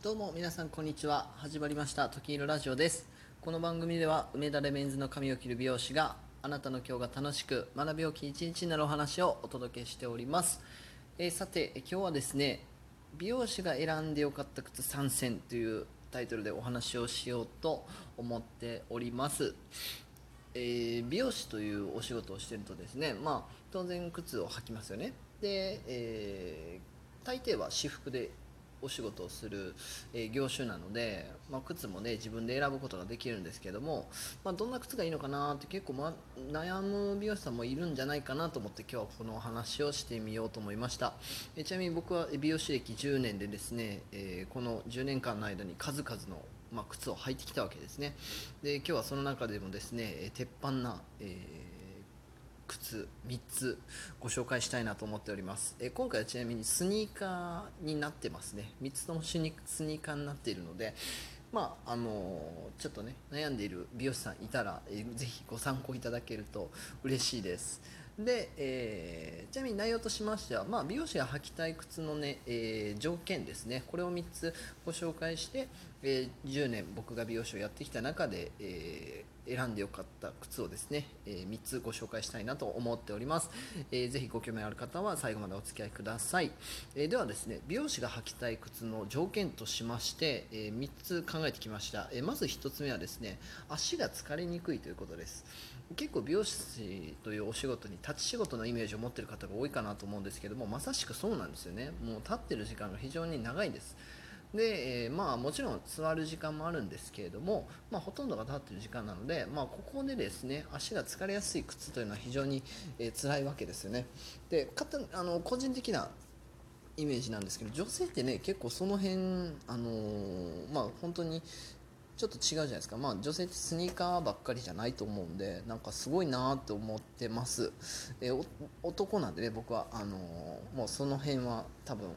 どうも皆さんこんにちは。始まりました。時色ラジオです。この番組では梅田レメンズの髪を切る美容師があなたの今日が楽しく学びをき一日になるお話をお届けしております、えーさて今日はですね美容師が選んでよかった靴参戦というタイトルでお話をしようと思っております。えー美容師というお仕事をしてるとですね、まあ、当然靴を履きますよね。で、えー大抵は私服でお仕事をする、え業種なので、まあ、靴もね自分で選ぶことができるんですけども、まあ、どんな靴がいいのかなって結構、ま、悩む美容師さんもいるんじゃないかなと思って今日はこのお話をしてみようと思いました、えちなみに僕は美容師歴10年でですね、えこの10年間の間に数々のまあ、靴を履いてきたわけですね。で今日はその中でもですね鉄板な、えー靴3つご紹介したいなと思っております、え今回はちなみにスニーカーになってますね。3つともスニスニーカーになっているのでまああのちょっとね悩んでいる美容師さんいたら、えーぜひご参考いただけると嬉しいです。で、えーちなみに内容としましては、まあ、美容師が履きたい靴の、ねえー条件ですね。これを3つご紹介して、えー10年僕が美容師をやってきた中で、えー選んでよかった靴をですね、え3つご紹介したいなと思っております、えーぜひご興味ある方は最後までお付き合いください、えーではですね美容師が履きたい靴の条件としまして、え3つ考えてきました、えーまず1つ目はですね足が疲れにくいということです。結構美容師というお仕事に立ち仕事のイメージを持っている方が多いかなと思うんですけどもまさしくそうなんですよね。もう立ってる時間が非常に長いです。で、えーまあもちろん座る時間もあるんですけれども、まあ、ほとんどが立っている時間なので、まあ、ここでですね足が疲れやすい靴というのは非常に、えー辛いわけですよね。でかたあの個人的なイメージなんですけど女性ってね結構その辺あのーまあ本当にちょっと違うじゃないですか、まあ、女性ってスニーカーばっかりじゃないと思うんでなんかすごいなと思ってます。えお男なんでね僕はあのーもうその辺は多分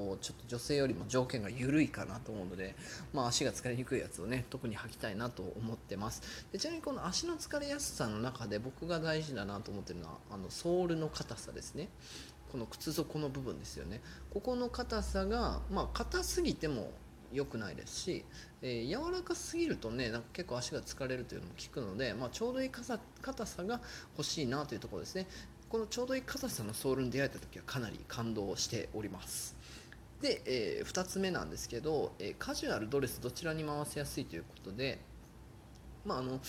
こうちょっと女性よりも条件が緩いかなと思うので、まあ、足が疲れにくいやつをね特に履きたいなと思ってます。でちなみにこの足の疲れやすさの中で僕が大事だなと思ってるのはあのソールの硬さですね。この靴底の部分ですよね。ここの硬さがまあ硬すぎても良くないですし、えー柔らかすぎるとねなんか結構足が疲れるというのも聞くので、まあ、ちょうどいい硬ささが欲しいなというところですね。このちょうどいい硬さのソールに出会えた時はかなり感動しております。で、え2つ目なんですけど、えーカジュアルドレスどちらに回せやすいということでまああの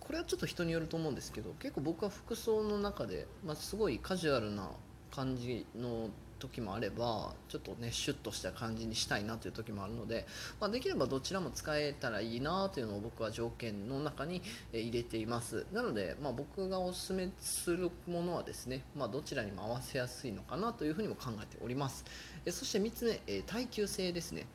これはちょっと人によると思うんですけど結構僕は服装の中で、まあ、すごいカジュアルな感じの時もあればちょっとねシュッとした感じにしたいなという時もあるので、まあ、できればどちらも使えたらいいなというのを僕は条件の中に入れています。なので、まあ、僕がおすすめするものはですね、まあ、どちらにも合わせやすいのかなというふうにも考えております。えそして3つ目、え耐久性ですね。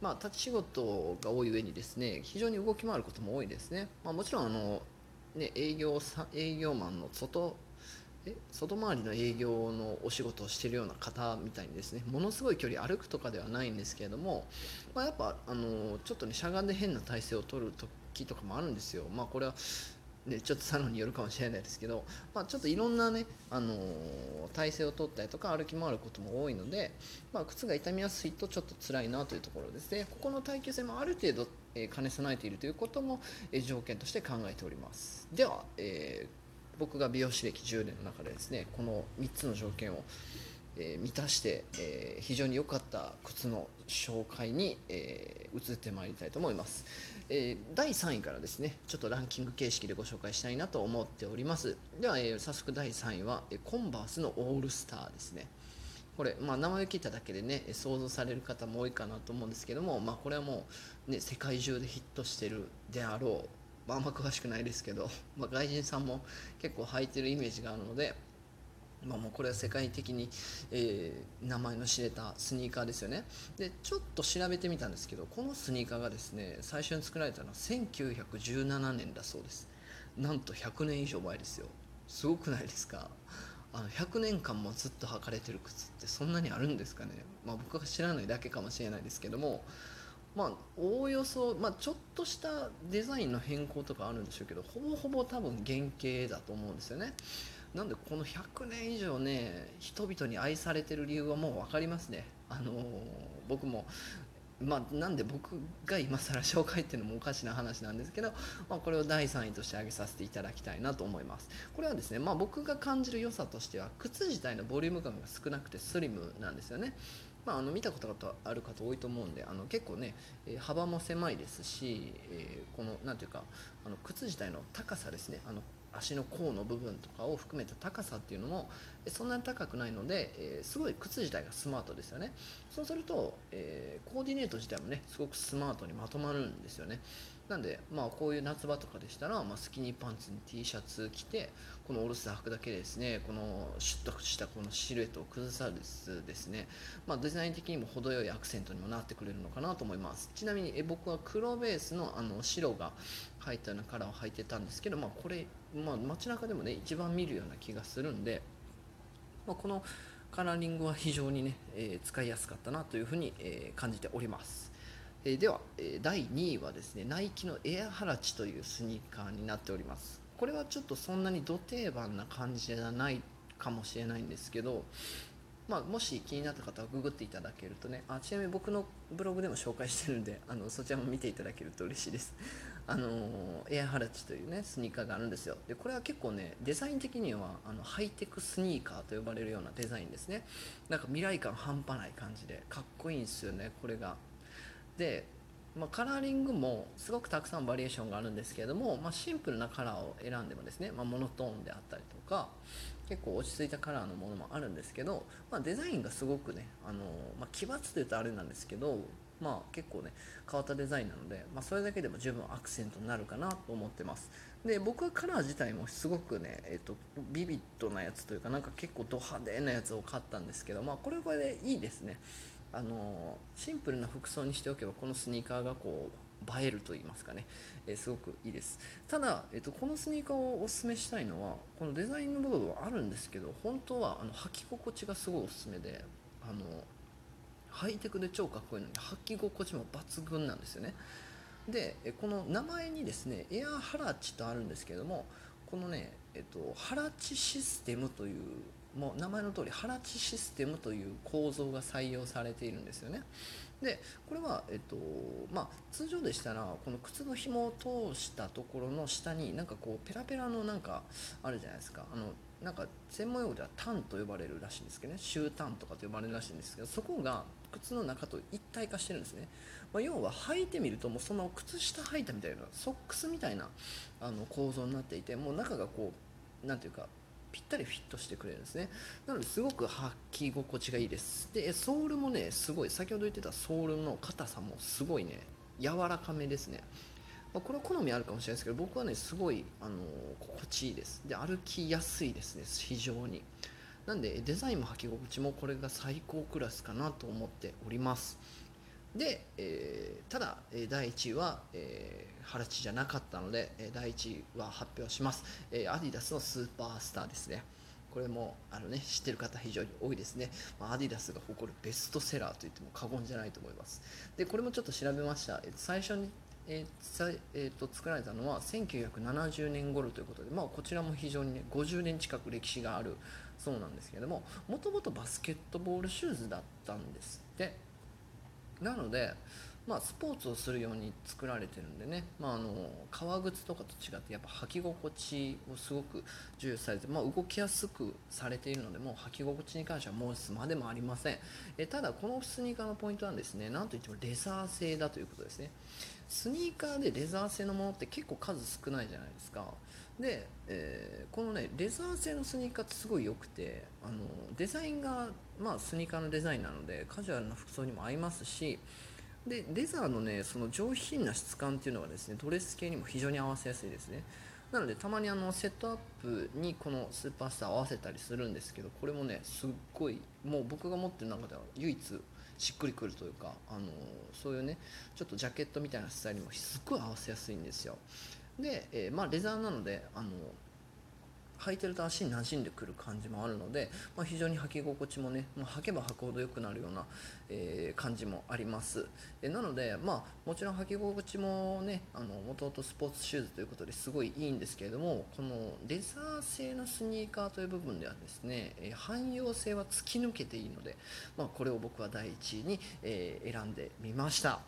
まあ、立ち仕事が多い上にですね非常に動き回ることも多いですね、ま、もちろんあの、ね、営業さ営業マンの外え外回りの営業のお仕事をしているような方みたいにですねものすごい距離歩くとかではないんですけれども、まあ、やっぱあのちょっとねしゃがんで変な体勢を取る時とかもあるんですよ、まあ、これはね、ちょっとサロンによるかもしれないですけど、まあ、ちょっといろんなね、あの体勢を取ったりとか歩き回ることも多いので、まあ、靴が痛みやすいとちょっと辛いなというところですね。ここの耐久性もある程度、え兼ね備えているということも、え条件として考えております。では、えー僕が美容師歴10年の中でですねこの3つの条件をえー満たして、えー非常に良かった靴の紹介に、えー移ってまいりたいと思います、え第3位からですねちょっとランキング形式でご紹介したいなと思っております。では、え早速第3位は、えコンバースのオールスターですね。これ、まあ、名前を聞いただけでね想像される方も多いかなと思うんですけども、まあ、これはもう、ね、世界中でヒットしてるであろう、まあ、あんま詳しくないですけど、まあ、外人さんも結構履いてるイメージがあるので、まあ、もうこれは世界的に、えー名前の知れたスニーカーですよね。でちょっと調べてみたんですけどこのスニーカーがですね最初に作られたのは1917年だそうです。なんと100年以上前ですよ。すごくないですか？あの100年間もずっと履かれてる靴ってそんなにあるんですかね、まあ、僕が知らないだけかもしれないですけどもまあおおよそ、まあ、ちょっとしたデザインの変更とかあるんでしょうけどほぼほぼ多分原型だと思うんですよね。なんでこの100年以上ね人々に愛されてる理由はもう分かりますね。あのー僕もまあ、なんで僕が今更紹介っていうのもおかしな話なんですけど、まあ、これを第3位として挙げさせていただきたいなと思います。これはですね、まあ、僕が感じる良さとしては靴自体のボリューム感が少なくてスリムなんですよね。まあ、あの見たことがある方多いと思うんであの結構ね、え、幅も狭いですし、えー、この何ていうかあの靴自体の高さですねあの足の甲の部分とかを含めた高さっていうのもそんなに高くないので、えー、すごい靴自体がスマートですよね。そうすると、えー、コーディネート自体もねすごくスマートにまとまるんですよね。なんで、まあ、こういう夏場とかでしたら、まあ、スキニーパンツに T シャツ着てこのオルスター履くだけでですねこのシュッとしたこのシルエットを崩さずですね、まあ、デザイン的にも程よいアクセントにもなってくれるのかなと思います。ちなみにえ僕は黒ベースのあの白が入ったようなカラーを履いてたんですけど、まあ、これ、まあ、街中でもね一番見るような気がするんで、まあ、このカラーリングは非常にね、えー、使いやすかったなというふうに、えー、感じております。えでは、え第2位はですねナイキのエアハラチというスニーカーになっております。これはちょっとそんなにど定番な感じじゃないかもしれないんですけどまあ、もし気になった方はググっていただけるとねあちなみに僕のブログでも紹介してるんであのそちらも見ていただけると嬉しいです。あのエアハラチというねスニーカーがあるんですよ。でこれは結構ねデザイン的にはあのハイテクスニーカーと呼ばれるようなデザインですね。なんか未来感半端ない感じでかっこいいんですよねこれが。で、まあ、カラーリングもすごくたくさんバリエーションがあるんですけれども、まあ、シンプルなカラーを選んでもですね、まあ、モノトーンであったりとか結構落ち着いたカラーのものもあるんですけど、まあ、デザインがすごくねあの、まあ、奇抜というとあれなんですけど、まあ、結構ね変わったデザインなので、まあ、それだけでも十分アクセントになるかなと思ってます。で僕はカラー自体もすごくね、えーと、ビビッドなやつというかなんか結構ド派手なやつを買ったんですけど、まあ、これこれでいいですね。あのシンプルな服装にしておけばこのスニーカーがこう映えると言いますかね、え、すごくいいです。ただ、えーと、このスニーカーをおすすめしたいのはこのデザインの部分はあるんですけど本当はあの履き心地がすごいおすすめであのハイテクで超かっこいいのに履き心地も抜群なんですよね。でこの名前にですねエアハラチとあるんですけどもこのね、えっと、ハラチシステムというもう名前の通り腹地システムという構造が採用されているんですよね。でこれは、えっとまあ、通常でしたらこの靴の紐を通したところの下になんかこうペラペラのなんかあるじゃないですか。あのなんか専門用語ではタンと呼ばれるらしいんですけどね。シュータンとかと呼ばれるらしいんですけどそこが靴の中と一体化してるんですね、まあ、要は履いてみるともうその靴下履いたみたいなソックスみたいなあの構造になっていてもう中がこう何ていうかぴったりフィットしてくれるんですね。なのですごく履き心地がいいです。でソールもねすごい先ほど言ってたソールの硬さもすごいね柔らかめですね。まこれは好みあるかもしれないですけど僕はねすごいあの心地いいです。で歩きやすいですね非常に。なんでデザインも履き心地もこれが最高クラスかなと思っております。で、えー、ただ、第1位は、えー、原地じゃなかったので、第1位は発表します、えアディダスのスーパースターですね。これもあの、ね、知ってる方非常に多いですね、まアディダスが誇るベストセラーと言っても過言じゃないと思います。でこれもちょっと調べました、最初にえーえーと、作られたのは1970年頃ということで、まあ、こちらも非常に、ね、50年近く歴史があるそうなんですけれどももともとバスケットボールシューズだったんですって。なので、まあ、スポーツをするように作られてるんでね、まあ、あの革靴とかと違ってやっぱ履き心地をすごく重要されて、まあ、動きやすくされているのでもう履き心地に関しては申すまでもありません。えただこのスニーカーのポイントはですねなんといってもレザー製だということですね。スニーカーでレザー製のものって結構数少ないじゃないですか。で、えー、このねレザー製のスニーカーってすごい良くてあのデザインが、まあ、スニーカーのデザインなのでカジュアルな服装にも合いますしでレザーのねその上品な質感っていうのがですねドレス系にも非常に合わせやすいですね。なのでたまにあのセットアップにこのスーパースター合わせたりするんですけどこれもねすっごいもう僕が持ってる中では唯一しっくりくるというかあのそういうねちょっとジャケットみたいなスタイルにもすっごい合わせやすいんですよ。で、えー、まあレザーなのであの履いてると足に馴染んでくる感じもあるので、まあ、非常に履き心地もね、まあ、履けば履くほど良くなるような、えー、感じもあります、えなので、まあ、もちろん履き心地もねもともとスポーツシューズということですごいいいんですけれどもこのレザー製のスニーカーという部分ではですね、え汎用性は突き抜けていいので、まあ、これを僕は第1位に、えー、選んでみました。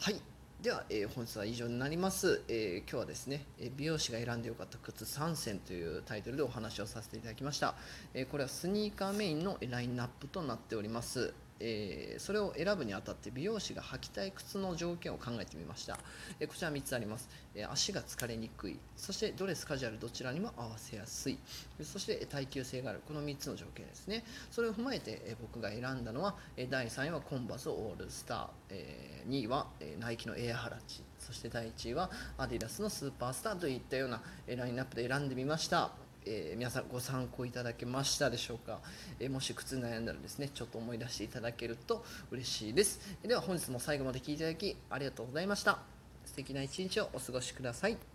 はい。では、えー、本日は以上になります、えー、今日はですね美容師が選んでよかった靴3選というタイトルでお話をさせていただきました、えー、これはスニーカーメインのラインナップとなっております。えー、それを選ぶにあたって美容師が履きたい靴の条件を考えてみました、えー、こちら3つあります、えー、足が疲れにくい。そしてドレスカジュアルどちらにも合わせやすい。そして耐久性がある。この3つの条件ですね。それを踏まえて、え僕が選んだのは、え第3位はコンバスオールスター、え2位は、えナイキのエアハラチ。そして第1位はアディダスのスーパースターといったような、えラインナップで選んでみました。えー、皆さんご参考いただけましたでしょうか、えー、もし靴悩んだらですねちょっと思い出していただけると嬉しいです。では本日も最後まで聴いていただきありがとうございました。素敵な一日をお過ごしください。